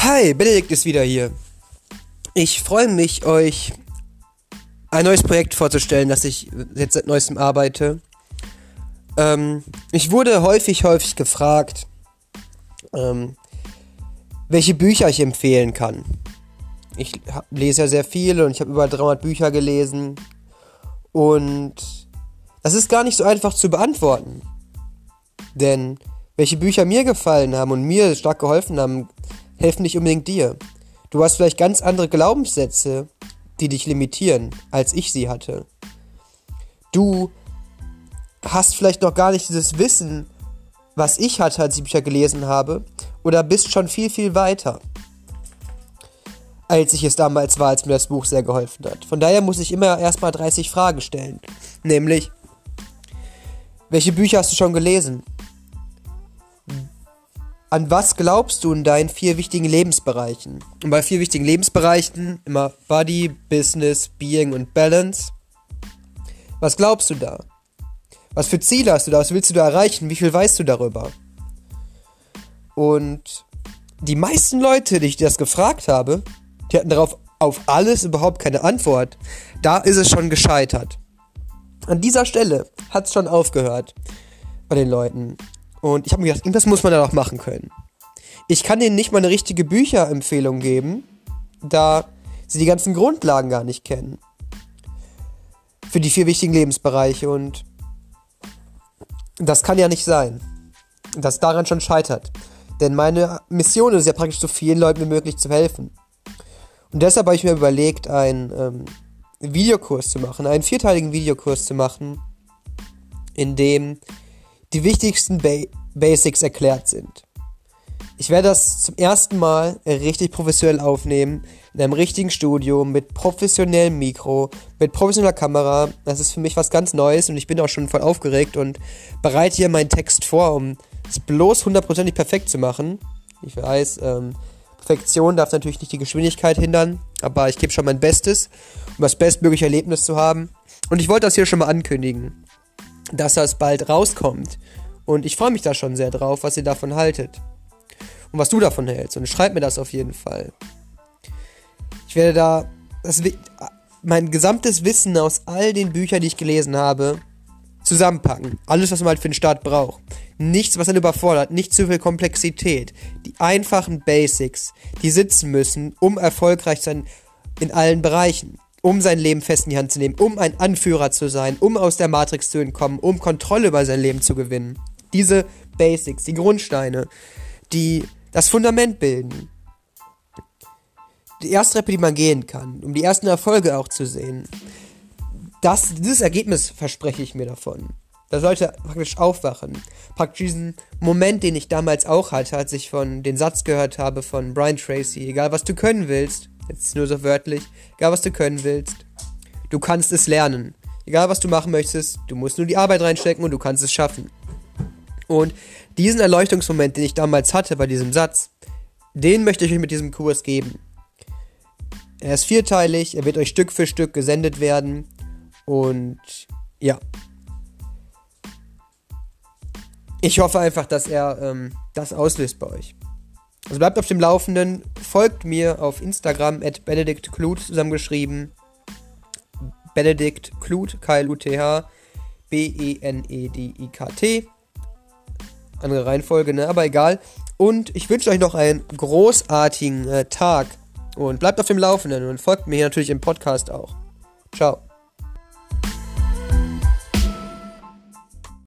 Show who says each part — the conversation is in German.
Speaker 1: Hi, Benedikt ist wieder hier. Ich freue mich, euch ein neues Projekt vorzustellen, das ich jetzt seit neuestem arbeite. Ähm, ich wurde häufig, häufig gefragt, ähm, welche Bücher ich empfehlen kann. Ich lese ja sehr viele und ich habe über 300 Bücher gelesen. Und das ist gar nicht so einfach zu beantworten. Denn welche Bücher mir gefallen haben und mir stark geholfen haben, helfen nicht unbedingt dir. Du hast vielleicht ganz andere Glaubenssätze, die dich limitieren, als ich sie hatte. Du hast vielleicht noch gar nicht dieses Wissen, was ich hatte, als ich Bücher gelesen habe, oder bist schon viel, viel weiter, als ich es damals war, als mir das Buch sehr geholfen hat. Von daher muss ich immer erstmal 30 Fragen stellen. Nämlich, welche Bücher hast du schon gelesen? An was glaubst du in deinen vier wichtigen Lebensbereichen? Und bei vier wichtigen Lebensbereichen immer Body, Business, Being und Balance. Was glaubst du da? Was für Ziele hast du da? Was willst du da erreichen? Wie viel weißt du darüber? Und die meisten Leute, die ich das gefragt habe, die hatten darauf auf alles überhaupt keine Antwort. Da ist es schon gescheitert. An dieser Stelle hat es schon aufgehört bei den Leuten. Und ich habe mir gedacht, irgendwas muss man da noch machen können. Ich kann denen nicht mal eine richtige Bücherempfehlung geben, da sie die ganzen Grundlagen gar nicht kennen. Für die vier wichtigen Lebensbereiche und das kann ja nicht sein. Das daran schon scheitert. Denn meine Mission ist ja praktisch so vielen Leuten wie möglich zu helfen. Und deshalb habe ich mir überlegt, einen ähm, Videokurs zu machen, einen vierteiligen Videokurs zu machen, in dem die wichtigsten ba Basics erklärt sind. Ich werde das zum ersten Mal richtig professionell aufnehmen, in einem richtigen Studio, mit professionellem Mikro, mit professioneller Kamera. Das ist für mich was ganz Neues und ich bin auch schon voll aufgeregt und bereite hier meinen Text vor, um es bloß hundertprozentig perfekt zu machen. Ich weiß, ähm, Perfektion darf natürlich nicht die Geschwindigkeit hindern, aber ich gebe schon mein Bestes, um das bestmögliche Erlebnis zu haben. Und ich wollte das hier schon mal ankündigen dass das bald rauskommt. Und ich freue mich da schon sehr drauf, was ihr davon haltet. Und was du davon hältst. Und schreib mir das auf jeden Fall. Ich werde da das, mein gesamtes Wissen aus all den Büchern, die ich gelesen habe, zusammenpacken. Alles, was man halt für den Start braucht. Nichts, was dann überfordert. Nicht zu viel Komplexität. Die einfachen Basics, die sitzen müssen, um erfolgreich zu sein in allen Bereichen um sein Leben fest in die Hand zu nehmen, um ein Anführer zu sein, um aus der Matrix zu entkommen, um Kontrolle über sein Leben zu gewinnen. Diese Basics, die Grundsteine, die das Fundament bilden. Die erste Treppe, die man gehen kann, um die ersten Erfolge auch zu sehen. Das, dieses Ergebnis verspreche ich mir davon. Da sollte praktisch aufwachen. Praktisch diesen Moment, den ich damals auch hatte, als ich von den Satz gehört habe von Brian Tracy, egal was du können willst, Jetzt nur so wörtlich. Egal, was du können willst. Du kannst es lernen. Egal, was du machen möchtest, du musst nur die Arbeit reinstecken und du kannst es schaffen. Und diesen Erleuchtungsmoment, den ich damals hatte bei diesem Satz, den möchte ich euch mit diesem Kurs geben. Er ist vierteilig, er wird euch Stück für Stück gesendet werden. Und ja. Ich hoffe einfach, dass er ähm, das auslöst bei euch. Also bleibt auf dem Laufenden, folgt mir auf Instagram at Benedikt Klut zusammengeschrieben. Benedikt Klut, K-L-U-T-H, B-E-N-E-D-I-K-T. Andere Reihenfolge, ne? Aber egal. Und ich wünsche euch noch einen großartigen äh, Tag. Und bleibt auf dem Laufenden und folgt mir hier natürlich im Podcast auch. Ciao.